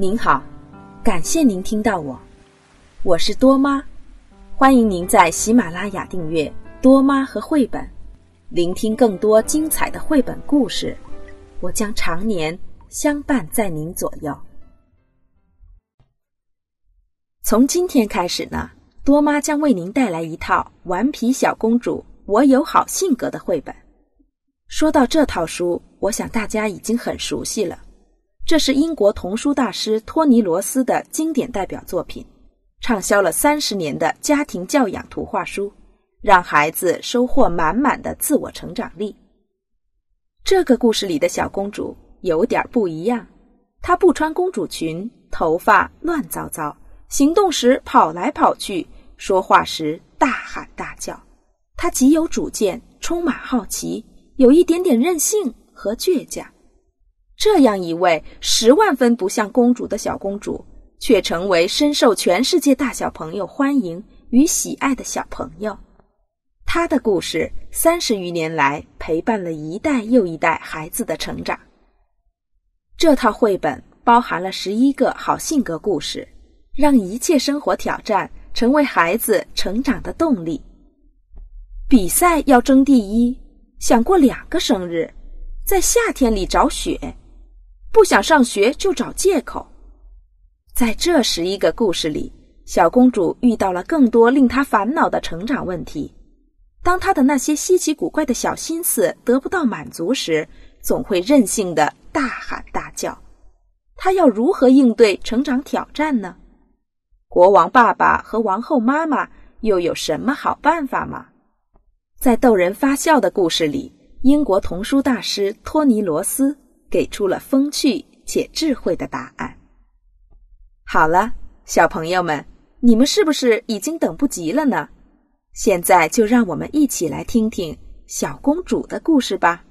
您好，感谢您听到我，我是多妈，欢迎您在喜马拉雅订阅多妈和绘本，聆听更多精彩的绘本故事。我将常年相伴在您左右。从今天开始呢，多妈将为您带来一套《顽皮小公主我有好性格》的绘本。说到这套书，我想大家已经很熟悉了。这是英国童书大师托尼·罗斯的经典代表作品，畅销了三十年的家庭教养图画书，让孩子收获满满的自我成长力。这个故事里的小公主有点不一样，她不穿公主裙，头发乱糟糟，行动时跑来跑去，说话时大喊大叫。她极有主见，充满好奇，有一点点任性和倔强。这样一位十万分不像公主的小公主，却成为深受全世界大小朋友欢迎与喜爱的小朋友。她的故事三十余年来陪伴了一代又一代孩子的成长。这套绘本包含了十一个好性格故事，让一切生活挑战成为孩子成长的动力。比赛要争第一，想过两个生日，在夏天里找雪。不想上学就找借口。在这十一个故事里，小公主遇到了更多令她烦恼的成长问题。当她的那些稀奇古怪的小心思得不到满足时，总会任性的大喊大叫。她要如何应对成长挑战呢？国王爸爸和王后妈妈又有什么好办法吗？在逗人发笑的故事里，英国童书大师托尼·罗斯。给出了风趣且智慧的答案。好了，小朋友们，你们是不是已经等不及了呢？现在就让我们一起来听听小公主的故事吧。